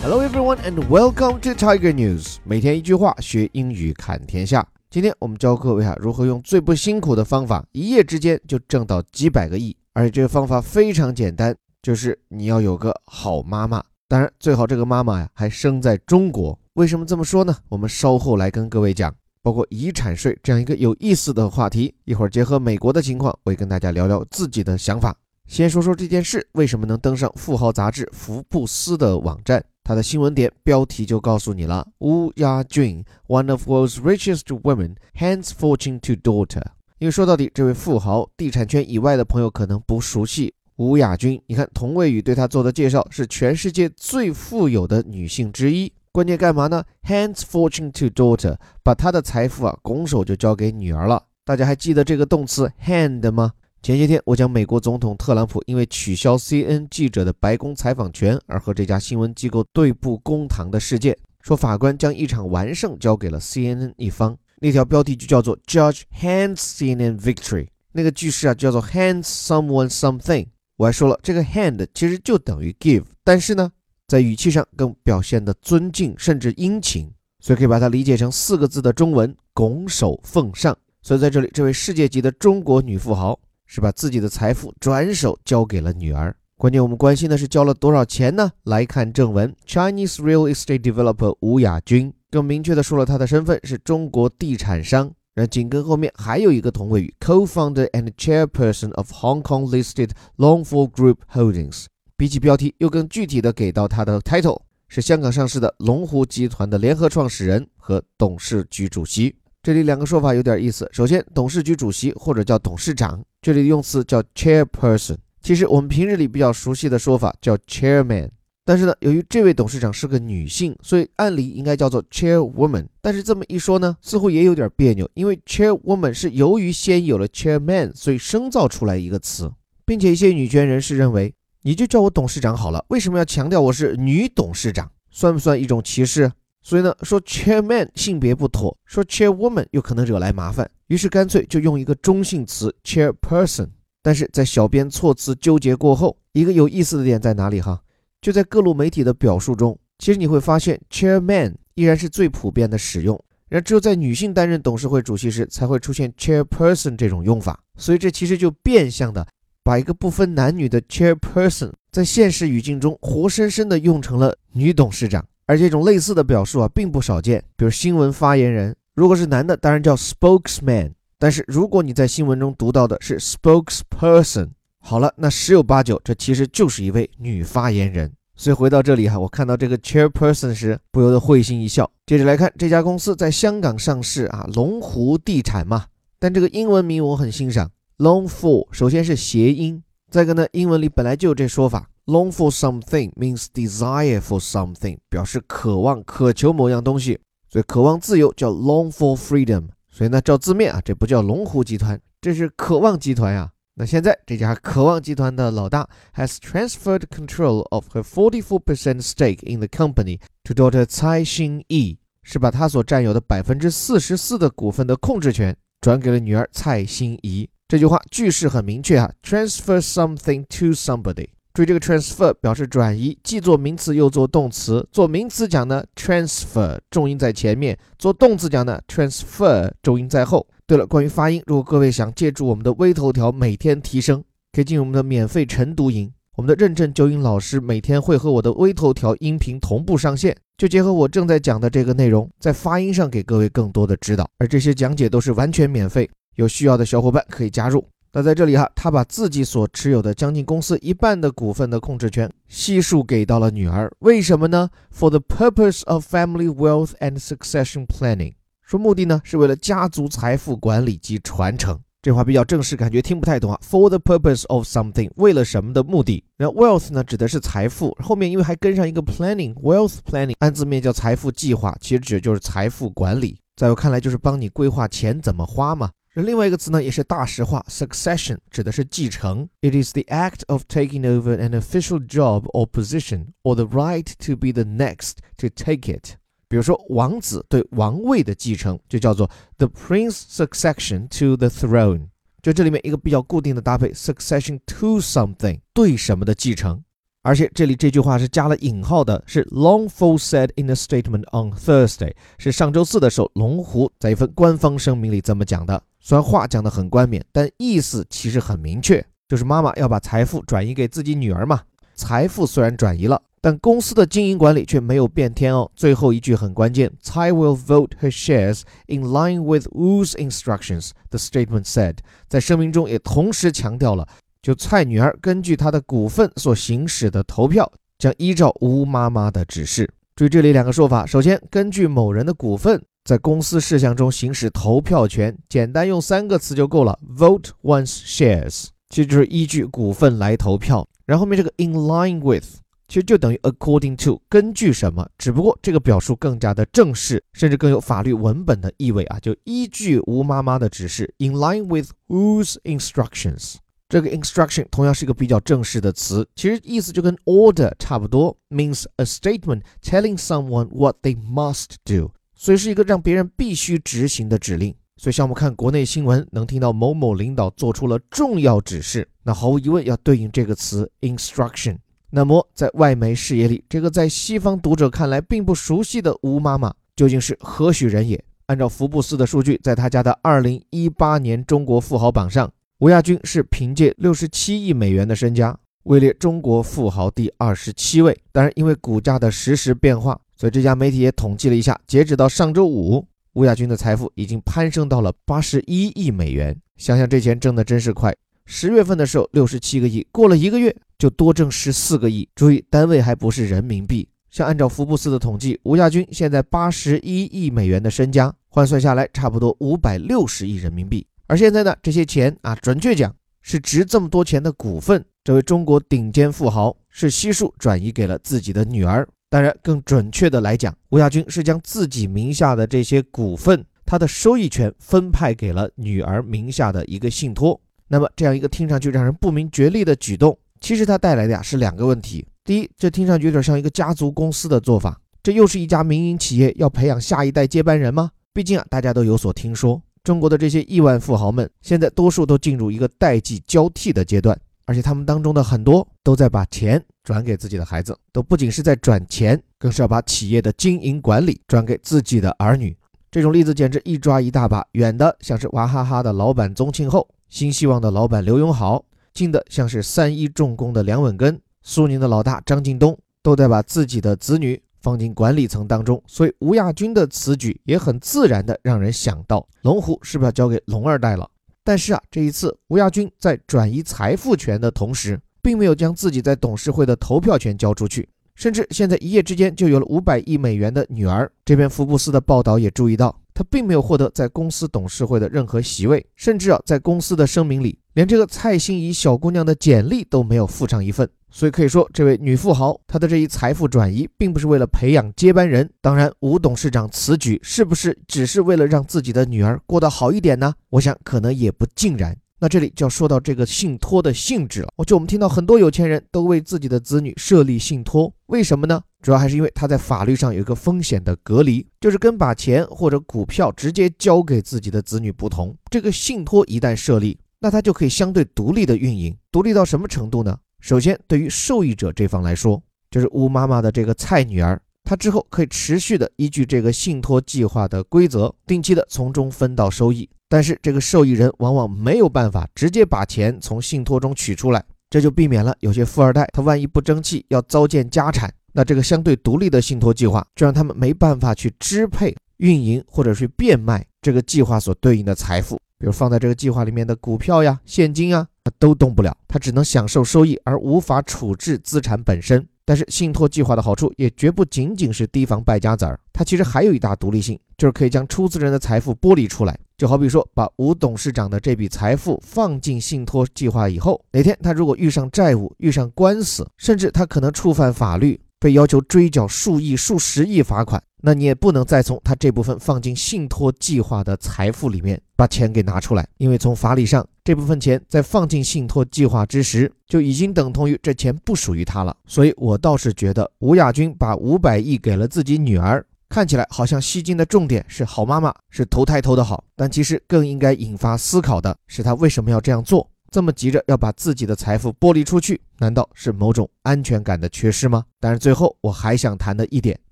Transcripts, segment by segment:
Hello everyone and welcome to Tiger News。每天一句话，学英语看天下。今天我们教各位啊，如何用最不辛苦的方法，一夜之间就挣到几百个亿。而且这个方法非常简单，就是你要有个好妈妈。当然，最好这个妈妈呀还生在中国。为什么这么说呢？我们稍后来跟各位讲。包括遗产税这样一个有意思的话题，一会儿结合美国的情况，我也跟大家聊聊自己的想法。先说说这件事为什么能登上富豪杂志福布斯的网站，它的新闻点标题就告诉你了：吴亚军，one of world's richest women, hands fortune to daughter。因为说到底，这位富豪，地产圈以外的朋友可能不熟悉吴亚军。你看，童卫宇对他做的介绍是全世界最富有的女性之一。关键干嘛呢？Hands fortune to daughter，把她的财富啊拱手就交给女儿了。大家还记得这个动词 hand 吗？前些天我讲美国总统特朗普因为取消 CNN 记者的白宫采访权而和这家新闻机构对簿公堂的事件，说法官将一场完胜交给了 CNN 一方。那条标题就叫做 Judge hands CNN victory，那个句式啊叫做 hands someone something。我还说了，这个 hand 其实就等于 give，但是呢。在语气上更表现的尊敬甚至殷勤，所以可以把它理解成四个字的中文“拱手奉上”。所以在这里，这位世界级的中国女富豪是把自己的财富转手交给了女儿。关键我们关心的是交了多少钱呢？来看正文：Chinese real estate developer 吴亚军更明确的说了他的身份是中国地产商。然后紧跟后面还有一个同位语：co-founder and chairperson of Hong Kong listed Longfor Group Holdings。比起标题，又更具体的给到他的 title 是香港上市的龙湖集团的联合创始人和董事局主席。这里两个说法有点意思。首先，董事局主席或者叫董事长，这里的用词叫 chairperson。其实我们平日里比较熟悉的说法叫 chairman。但是呢，由于这位董事长是个女性，所以按理应该叫做 chairwoman。但是这么一说呢，似乎也有点别扭，因为 chairwoman 是由于先有了 chairman，所以生造出来一个词，并且一些女权人士认为。你就叫我董事长好了，为什么要强调我是女董事长？算不算一种歧视？所以呢，说 chairman 性别不妥，说 chairwoman 又可能惹来麻烦，于是干脆就用一个中性词 chairperson。但是在小编措辞纠结过后，一个有意思的点在哪里哈？就在各路媒体的表述中，其实你会发现 chairman 依然是最普遍的使用，然只有在女性担任董事会主席时才会出现 chairperson 这种用法，所以这其实就变相的。把一个不分男女的 chairperson 在现实语境中活生生的用成了女董事长，而这种类似的表述啊并不少见。比如新闻发言人，如果是男的，当然叫 spokesman，但是如果你在新闻中读到的是 spokesperson，好了，那十有八九这其实就是一位女发言人。所以回到这里哈，我看到这个 chairperson 时不由得会心一笑。接着来看这家公司在香港上市啊，龙湖地产嘛，但这个英文名我很欣赏。Long for 首先是谐音，再一个呢，英文里本来就有这说法。Long for something means desire for something，表示渴望、渴求某样东西，所以渴望自由叫 long for freedom。所以呢，照字面啊，这不叫龙湖集团，这是渴望集团呀。那现在这家渴望集团的老大 has transferred control of her 44% stake in the company to daughter 蔡新义，是把他所占有的百分之四十四的股份的控制权转给了女儿蔡欣怡。这句话句式很明确哈，transfer something to somebody。注意这个 transfer 表示转移，既做名词又做动词。做名词讲呢，transfer 重音在前面；做动词讲呢，transfer 重音在后。对了，关于发音，如果各位想借助我们的微头条每天提升，可以进入我们的免费晨读营。我们的认证纠音老师每天会和我的微头条音频同步上线，就结合我正在讲的这个内容，在发音上给各位更多的指导。而这些讲解都是完全免费。有需要的小伙伴可以加入。那在这里哈，他把自己所持有的将近公司一半的股份的控制权悉数给到了女儿。为什么呢？For the purpose of family wealth and succession planning，说目的呢是为了家族财富管理及传承。这话比较正式，感觉听不太懂啊。For the purpose of something，为了什么的目的？那 wealth 呢指的是财富，后面因为还跟上一个 planning，wealth planning，按字面叫财富计划，其实指的就是财富管理。在我看来，就是帮你规划钱怎么花嘛。另外一个词呢，也是大实话，succession 指的是继承。It is the act of taking over an official job or position, or the right to be the next to take it。比如说，王子对王位的继承就叫做 the prince succession to the throne。就这里面一个比较固定的搭配，succession to something 对什么的继承。 而且这里这句话是加了引号的，是 Longfall said in a statement on Thursday，是上周四的时候，龙湖在一份官方声明里这么讲的。虽然话讲得很冠冕，但意思其实很明确，就是妈妈要把财富转移给自己女儿嘛。财富虽然转移了，但公司的经营管理却没有变天哦。最后一句很关键，Tai will vote her shares in line with Wu's instructions. The statement said，在声明中也同时强调了，就蔡女儿根据她的股份所行使的投票，将依照吴妈妈的指示。注意这里两个说法，首先根据某人的股份在公司事项中行使投票权，简单用三个词就够了，vote one's shares，其实就是依据股份来投票。然后面这个 in line with，其实就等于 according to，根据什么？只不过这个表述更加的正式，甚至更有法律文本的意味啊！就依据吴妈妈的指示，in line with whose instructions。这个 instruction 同样是一个比较正式的词，其实意思就跟 order 差不多，means a statement telling someone what they must do，所以是一个让别人必须执行的指令。所以，像我们看国内新闻，能听到某某领导做出了重要指示，那毫无疑问要对应这个词 instruction。那么，在外媒视野里，这个在西方读者看来并不熟悉的吴妈妈究竟是何许人也？按照福布斯的数据，在他家的2018年中国富豪榜上，吴亚军是凭借67亿美元的身家位列中国富豪第二十七位。当然，因为股价的实时变化，所以这家媒体也统计了一下，截止到上周五。吴亚军的财富已经攀升到了八十一亿美元，想想这钱挣的真是快。十月份的时候六十七个亿，过了一个月就多挣十四个亿。注意，单位还不是人民币。像按照福布斯的统计，吴亚军现在八十一亿美元的身家，换算下来差不多五百六十亿人民币。而现在呢，这些钱啊，准确讲是值这么多钱的股份，这位中国顶尖富豪是悉数转移给了自己的女儿。当然，更准确的来讲，吴亚军是将自己名下的这些股份，他的收益权分派给了女儿名下的一个信托。那么，这样一个听上去让人不明觉厉的举动，其实它带来的呀是两个问题。第一，这听上去有点像一个家族公司的做法，这又是一家民营企业要培养下一代接班人吗？毕竟啊，大家都有所听说，中国的这些亿万富豪们，现在多数都进入一个代际交替的阶段。而且他们当中的很多都在把钱转给自己的孩子，都不仅是在转钱，更是要把企业的经营管理转给自己的儿女。这种例子简直一抓一大把，远的像是娃哈哈的老板宗庆后，新希望的老板刘永好，近的像是三一重工的梁稳根，苏宁的老大张近东，都在把自己的子女放进管理层当中。所以吴亚军的此举也很自然的让人想到，龙湖是不是要交给龙二代了？但是啊，这一次吴亚军在转移财富权的同时，并没有将自己在董事会的投票权交出去，甚至现在一夜之间就有了五百亿美元的女儿。这篇福布斯的报道也注意到，他并没有获得在公司董事会的任何席位，甚至啊，在公司的声明里，连这个蔡欣怡小姑娘的简历都没有附上一份。所以可以说，这位女富豪她的这一财富转移，并不是为了培养接班人。当然，吴董事长此举是不是只是为了让自己的女儿过得好一点呢？我想可能也不尽然。那这里就要说到这个信托的性质了。我就我们听到很多有钱人都为自己的子女设立信托，为什么呢？主要还是因为他在法律上有一个风险的隔离，就是跟把钱或者股票直接交给自己的子女不同。这个信托一旦设立，那它就可以相对独立的运营，独立到什么程度呢？首先，对于受益者这方来说，就是吴妈妈的这个蔡女儿，她之后可以持续的依据这个信托计划的规则，定期的从中分到收益。但是，这个受益人往往没有办法直接把钱从信托中取出来，这就避免了有些富二代他万一不争气要糟践家产，那这个相对独立的信托计划就让他们没办法去支配、运营或者是变卖这个计划所对应的财富。比如放在这个计划里面的股票呀、现金啊，他都动不了，他只能享受收益，而无法处置资产本身。但是信托计划的好处也绝不仅仅是提防败家子儿，它其实还有一大独立性，就是可以将出资人的财富剥离出来。就好比说，把吴董事长的这笔财富放进信托计划以后，哪天他如果遇上债务、遇上官司，甚至他可能触犯法律。被要求追缴数亿、数十亿罚款，那你也不能再从他这部分放进信托计划的财富里面把钱给拿出来，因为从法理上，这部分钱在放进信托计划之时就已经等同于这钱不属于他了。所以我倒是觉得吴亚军把五百亿给了自己女儿，看起来好像吸金的重点是好妈妈，是投胎投的好，但其实更应该引发思考的是他为什么要这样做。这么急着要把自己的财富剥离出去，难道是某种安全感的缺失吗？但是最后我还想谈的一点，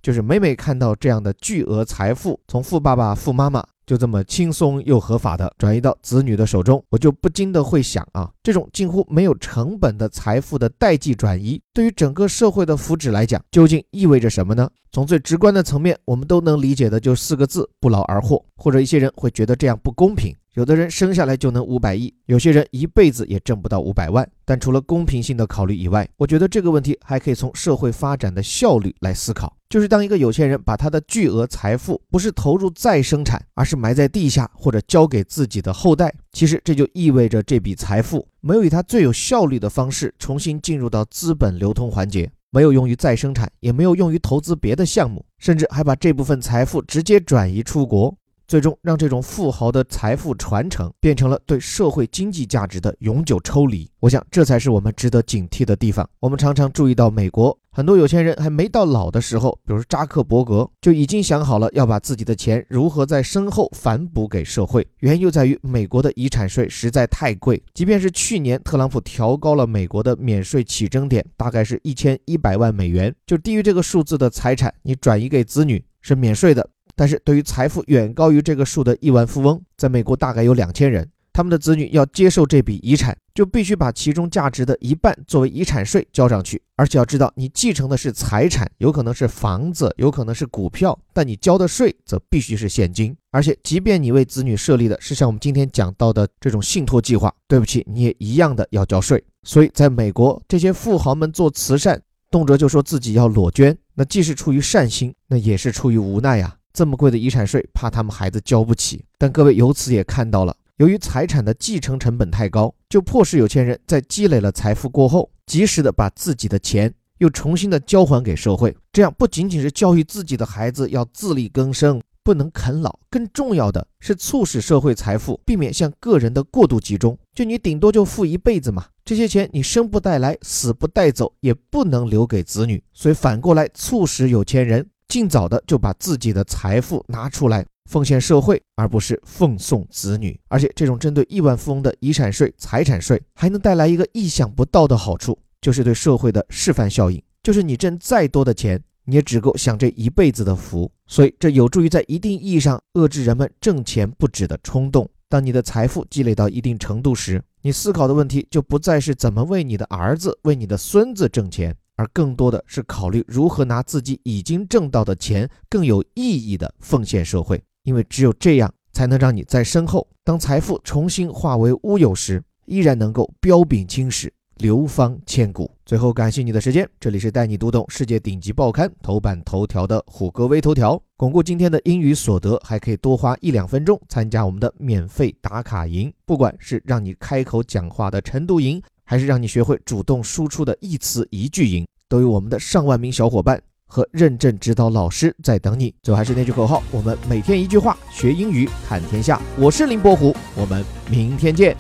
就是每每看到这样的巨额财富从富爸爸、富妈妈。就这么轻松又合法的转移到子女的手中，我就不禁的会想啊，这种近乎没有成本的财富的代际转移，对于整个社会的福祉来讲，究竟意味着什么呢？从最直观的层面，我们都能理解的就四个字：不劳而获。或者一些人会觉得这样不公平。有的人生下来就能五百亿，有些人一辈子也挣不到五百万。但除了公平性的考虑以外，我觉得这个问题还可以从社会发展的效率来思考。就是当一个有钱人把他的巨额财富不是投入再生产，而是埋在地下或者交给自己的后代，其实这就意味着这笔财富没有以他最有效率的方式重新进入到资本流通环节，没有用于再生产，也没有用于投资别的项目，甚至还把这部分财富直接转移出国。最终让这种富豪的财富传承变成了对社会经济价值的永久抽离。我想，这才是我们值得警惕的地方。我们常常注意到，美国很多有钱人还没到老的时候，比如扎克伯格，就已经想好了要把自己的钱如何在身后反哺给社会。原因就在于美国的遗产税实在太贵。即便是去年特朗普调高了美国的免税起征点，大概是一千一百万美元，就低于这个数字的财产，你转移给子女是免税的。但是对于财富远高于这个数的亿万富翁，在美国大概有两千人，他们的子女要接受这笔遗产，就必须把其中价值的一半作为遗产税交上去。而且要知道，你继承的是财产，有可能是房子，有可能是股票，但你交的税则必须是现金。而且，即便你为子女设立的是像我们今天讲到的这种信托计划，对不起，你也一样的要交税。所以，在美国，这些富豪们做慈善，动辄就说自己要裸捐，那既是出于善心，那也是出于无奈呀。这么贵的遗产税，怕他们孩子交不起。但各位由此也看到了，由于财产的继承成本太高，就迫使有钱人在积累了财富过后，及时的把自己的钱又重新的交还给社会。这样不仅仅是教育自己的孩子要自力更生，不能啃老，更重要的是促使社会财富避免向个人的过度集中。就你顶多就富一辈子嘛，这些钱你生不带来，死不带走，也不能留给子女。所以反过来促使有钱人。尽早的就把自己的财富拿出来奉献社会，而不是奉送子女。而且，这种针对亿万富翁的遗产税、财产税，还能带来一个意想不到的好处，就是对社会的示范效应。就是你挣再多的钱，你也只够享这一辈子的福。所以，这有助于在一定意义上遏制人们挣钱不止的冲动。当你的财富积累到一定程度时，你思考的问题就不再是怎么为你的儿子、为你的孙子挣钱。而更多的是考虑如何拿自己已经挣到的钱更有意义的奉献社会，因为只有这样才能让你在身后，当财富重新化为乌有时，依然能够彪炳青史，流芳千古。最后，感谢你的时间，这里是带你读懂世界顶级报刊头版头条的虎哥微头条，巩固今天的英语所得，还可以多花一两分钟参加我们的免费打卡营，不管是让你开口讲话的晨读营。还是让你学会主动输出的一词一句营，都有我们的上万名小伙伴和认证指导老师在等你。最后还是那句口号：我们每天一句话，学英语看天下。我是林伯虎，我们明天见。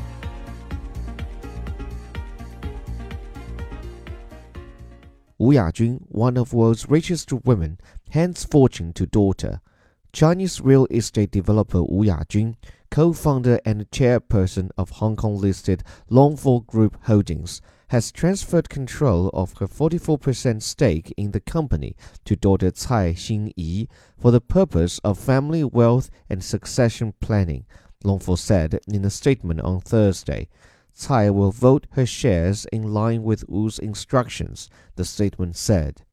吴亚军，one of world's richest women, hands fortune to daughter. Chinese real estate developer Wu Yajun co-founder and chairperson of Hong Kong-listed Longfor Group Holdings, has transferred control of her 44% stake in the company to daughter Tsai Xin-yi for the purpose of family wealth and succession planning, Longfor said in a statement on Thursday. Tsai will vote her shares in line with Wu's instructions, the statement said.